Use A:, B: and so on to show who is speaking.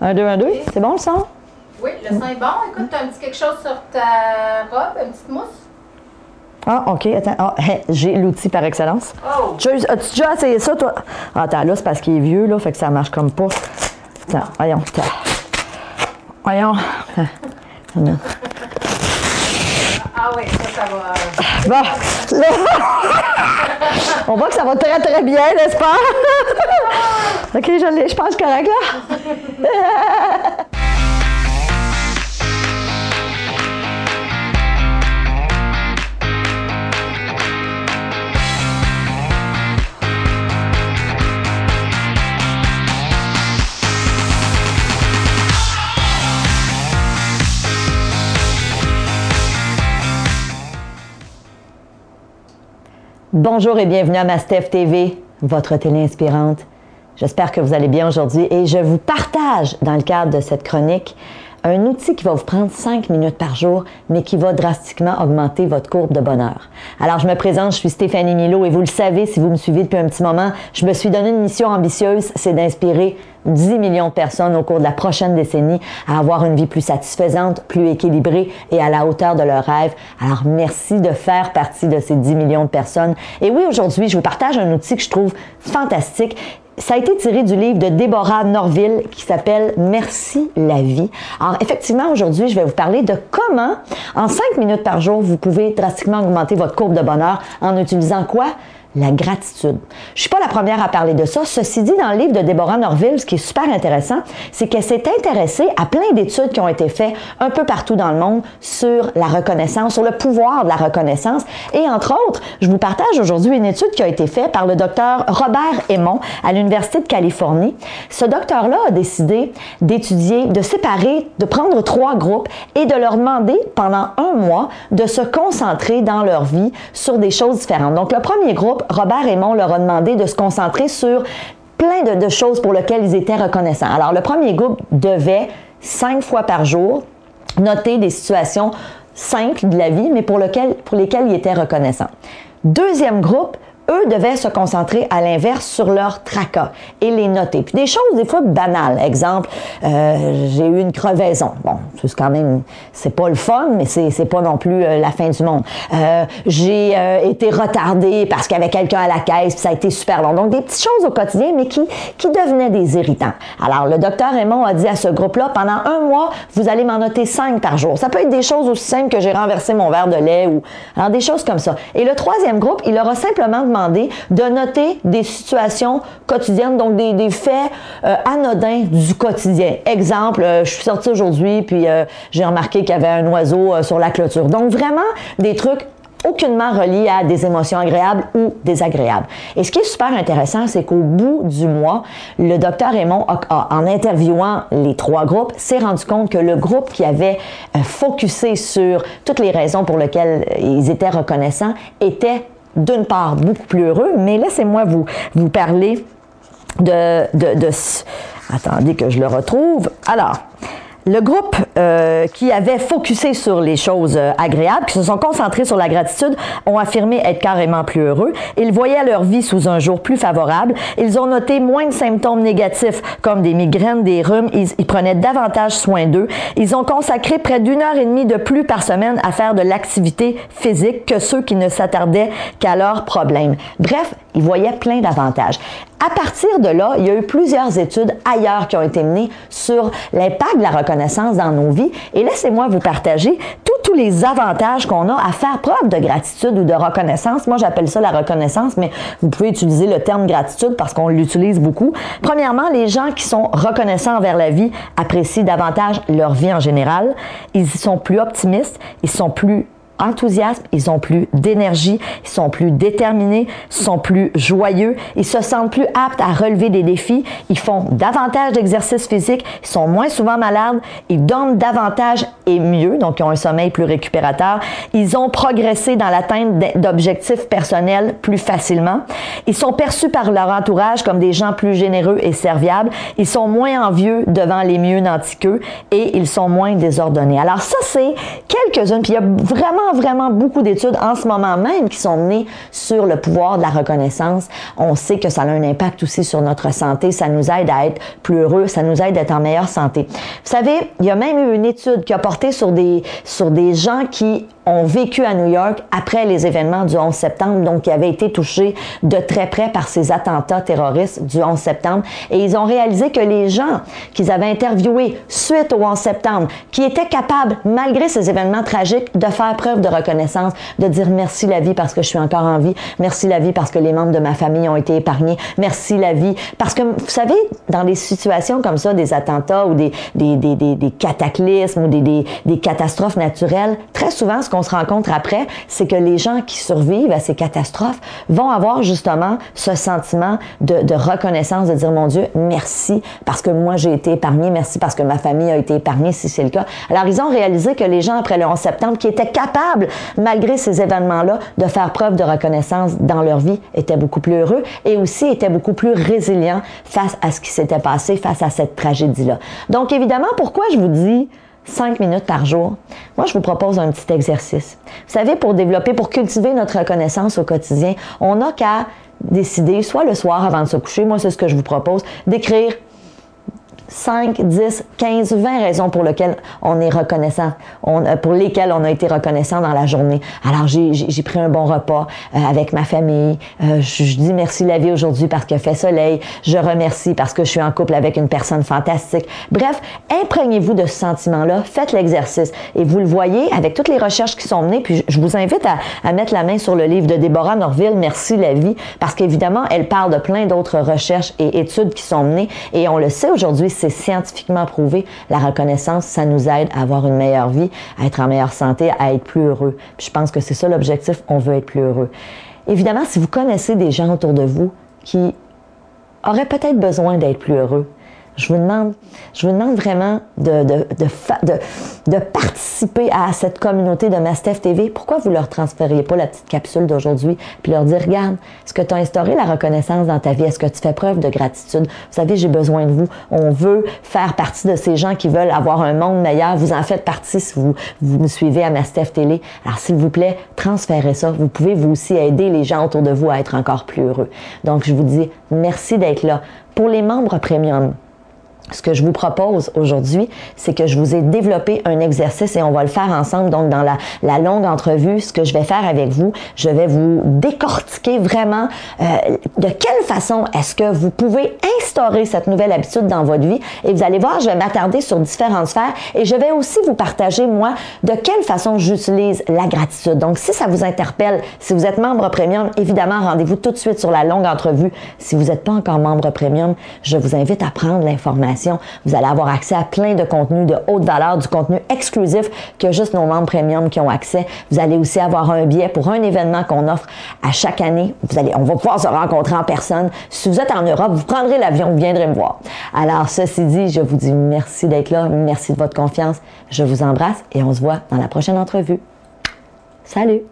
A: Un, deux, un, deux. C'est bon le son?
B: Oui, le son est bon. Écoute, tu as un petit quelque chose sur ta robe, une petite mousse?
A: Ah, OK. Attends. Ah, j'ai l'outil par excellence.
B: Oh!
A: As-tu déjà essayé ça, toi? Ah, attends, là, c'est parce qu'il est vieux, là, fait que ça marche comme pas. Attends, voyons. Attends. Voyons. Ah.
B: Ah oui, ça, ça va.
A: Bon, là, on voit que ça va très, très bien, n'est-ce pas? OK, je je pense correct, là. Bonjour et bienvenue à Mastef TV, votre télé inspirante. J'espère que vous allez bien aujourd'hui et je vous partage dans le cadre de cette chronique un outil qui va vous prendre 5 minutes par jour, mais qui va drastiquement augmenter votre courbe de bonheur. Alors, je me présente, je suis Stéphanie Milo et vous le savez si vous me suivez depuis un petit moment, je me suis donné une mission ambitieuse, c'est d'inspirer 10 millions de personnes au cours de la prochaine décennie à avoir une vie plus satisfaisante, plus équilibrée et à la hauteur de leurs rêves. Alors, merci de faire partie de ces 10 millions de personnes. Et oui, aujourd'hui, je vous partage un outil que je trouve fantastique ça a été tiré du livre de Déborah Norville qui s'appelle Merci la vie. Alors effectivement, aujourd'hui, je vais vous parler de comment, en 5 minutes par jour, vous pouvez drastiquement augmenter votre courbe de bonheur en utilisant quoi? La gratitude. Je suis pas la première à parler de ça. Ceci dit, dans le livre de Déborah Norville, ce qui est super intéressant, c'est qu'elle s'est intéressée à plein d'études qui ont été faites un peu partout dans le monde sur la reconnaissance, sur le pouvoir de la reconnaissance. Et entre autres, je vous partage aujourd'hui une étude qui a été faite par le docteur Robert Aymon à l'Université de Californie. Ce docteur-là a décidé d'étudier, de séparer, de prendre trois groupes et de leur demander pendant un mois de se concentrer dans leur vie sur des choses différentes. Donc, le premier groupe, Robert Raymond leur a demandé de se concentrer sur plein de, choses pour lesquelles ils étaient reconnaissants. Alors, le premier groupe devait, cinq fois par jour, noter des situations simples de la vie, mais pour, pour lesquelles ils étaient reconnaissants. Deuxième groupe, eux devaient se concentrer à l'inverse sur leur tracas et les noter. Puis des choses des fois banales. Exemple, euh, j'ai eu une crevaison. Bon, c'est quand même, c'est pas le fun, mais c'est, pas non plus euh, la fin du monde. Euh, j'ai été retardée parce qu'il y avait quelqu'un à la caisse, puis ça a été super long. Donc des petites choses au quotidien, mais qui, qui devenaient des irritants. Alors le docteur Raymond a dit à ce groupe-là, pendant un mois, vous allez m'en noter cinq par jour. Ça peut être des choses aussi simples que j'ai renversé mon verre de lait ou alors des choses comme ça. Et le troisième groupe, il leur a simplement demandé de noter des situations quotidiennes, donc des, faits euh, anodins du quotidien. Exemple, euh, je suis sortie aujourd'hui, puis euh, j'ai remarqué qu'il y avait un oiseau sur la clôture. Donc vraiment des trucs aucunement reliés à des émotions agréables ou désagréables. Et ce qui est super intéressant, c'est qu'au bout du mois, le docteur Raymond, en interviewant les trois groupes, s'est rendu compte que le groupe qui avait focusé sur toutes les raisons pour lesquelles ils étaient reconnaissants était d'une part beaucoup plus heureux, mais laissez-moi vous, vous parler de, de, de... Attendez que je le retrouve. Alors, le groupe euh, qui avait focusé sur les choses euh, agréables, qui se sont concentrés sur la gratitude, ont affirmé être carrément plus heureux. Ils voyaient leur vie sous un jour plus favorable. Ils ont noté moins de symptômes négatifs comme des migraines, des rhumes. Ils, ils prenaient davantage soin d'eux. Ils ont consacré près d'une heure et demie de plus par semaine à faire de l'activité physique que ceux qui ne s'attardaient qu'à leurs problèmes. Bref, ils voyaient plein d'avantages. À partir de là, il y a eu plusieurs études ailleurs qui ont été menées sur l'impact de la reconnaissance dans nos Et laissez-moi vous partager tous, les avantages qu'on a à faire preuve de gratitude ou de reconnaissance. Moi, j'appelle ça la reconnaissance, mais vous pouvez utiliser le terme gratitude parce qu'on l'utilise beaucoup. Premièrement, les gens qui sont reconnaissants envers la vie apprécient davantage leur vie en général. Ils sont plus optimistes, ils sont plus enthousiasme, ils ont plus d'énergie, ils sont plus déterminés, ils sont plus joyeux, ils se sentent plus aptes à relever des défis, ils font davantage d'exercices physiques, ils sont moins souvent malades, ils dorment davantage et mieux, donc ils ont un sommeil plus récupérateur, ils ont progressé dans l'atteinte d'objectifs personnels plus facilement, ils sont perçus par leur entourage comme des gens plus généreux et serviables, ils sont moins envieux devant les mieux nantis qu'eux et ils sont moins désordonnés. Alors ça, c'est quelques-unes, puis il y a vraiment vraiment, beaucoup d'études en ce moment même qui sont menées sur le pouvoir de la reconnaissance. On sait que ça a un impact aussi sur notre santé. Ça nous aide à être plus heureux. Ça nous aide à être en meilleure santé. Vous savez, il y a même eu une étude qui a porté sur des, sur des gens qui ont vécu à New York après les événements du 11 septembre, donc qui avaient été touchés de très près par ces attentats terroristes du 11 septembre. Et ils ont réalisé que les gens qu'ils avaient interviewés suite au 11 septembre, qui étaient capables, malgré ces événements tragiques, de faire preuve de reconnaissance, de dire merci la vie parce que je suis encore en vie, merci la vie parce que les membres de ma famille ont été épargnés, merci la vie. Parce que, vous savez, dans des situations comme ça, des attentats ou des, des, des, des cataclysmes ou des, des, catastrophes naturelles, très souvent, ce qu'on se rencontre après, c'est que les gens qui survivent à ces catastrophes vont avoir justement ce sentiment de, de reconnaissance, de dire, mon Dieu, merci parce que moi j'ai été épargné, merci parce que ma famille a été épargnée si c'est le cas. Alors ils ont réalisé que les gens après le 11 septembre qui étaient capables, malgré ces événements-là, de faire preuve de reconnaissance dans leur vie, étaient beaucoup plus heureux et aussi étaient beaucoup plus résilients face à ce qui s'était passé, face à cette tragédie-là. Donc évidemment, pourquoi je vous dis cinq minutes par jour, moi, je vous propose un petit exercice. Vous savez, pour développer, pour cultiver notre reconnaissance au quotidien, on n'a qu'à décider, soit le soir avant de se coucher, moi, c'est ce que je vous propose, d'écrire 5, 10, 15, 20 raisons pour lesquelles on est reconnaissant, on, euh, pour lesquelles on a été reconnaissant dans la journée. Alors, j'ai pris un bon repas euh, avec ma famille. Euh, je, dis merci la vie aujourd'hui parce qu'il fait soleil. Je remercie parce que je suis en couple avec une personne fantastique. Bref, imprégnez-vous de ce sentiment-là. Faites l'exercice. Et vous le voyez avec toutes les recherches qui sont menées. Puis, je vous invite à, à mettre la main sur le livre de Déborah Norville, Merci la vie, parce qu'évidemment, elle parle de plein d'autres recherches et études qui sont menées. Et on le sait aujourd'hui, c'est scientifiquement prouvé. La reconnaissance, ça nous aide à avoir une meilleure vie, à être en meilleure santé, à être plus heureux. je pense que c'est ça l'objectif, on veut être plus heureux. Évidemment, si vous connaissez des gens autour de vous qui auraient peut-être besoin d'être plus heureux, je vous demande, je vous demande vraiment de, de, de, participer à cette communauté de Mastef TV. Pourquoi vous leur transfériez pas la petite capsule d'aujourd'hui puis leur dire, regarde, est-ce que tu as instauré la reconnaissance dans ta vie? Est-ce que tu fais preuve de gratitude? Vous savez, j'ai besoin de vous. On veut faire partie de ces gens qui veulent avoir un monde meilleur. Vous en faites partie si vous, vous me suivez à Mastef Télé. Alors, s'il vous plaît, transférez ça. Vous pouvez vous aussi aider les gens autour de vous à être encore plus heureux. Donc, je vous dis merci d'être là. Pour les membres premium, ce que je vous propose aujourd'hui, c'est que je vous ai développé un exercice et on va le faire ensemble. Donc, dans la, la longue entrevue, ce que je vais faire avec vous, je vais vous décortiquer vraiment euh, de quelle façon est-ce que vous pouvez instaurer cette nouvelle habitude dans votre vie. Et vous allez voir, je vais m'attarder sur différentes sphères et je vais aussi vous partager, moi, de quelle façon j'utilise la gratitude. Donc, si ça vous interpelle, si vous êtes membre premium, évidemment, rendez-vous tout de suite sur la longue entrevue. Si vous n'êtes pas encore membre premium, je vous invite à prendre l'information vous allez avoir accès à plein de contenus de haute valeur, du contenu exclusif que juste nos membres premium qui ont accès. Vous allez aussi avoir un billet pour un événement qu'on offre à chaque année. Vous allez, on va pouvoir se rencontrer en personne. Si vous êtes en Europe, vous prendrez l'avion, vous viendrez me voir. Alors, ceci dit, je vous dis merci d'être là, merci de votre confiance. Je vous embrasse et on se voit dans la prochaine entrevue. Salut!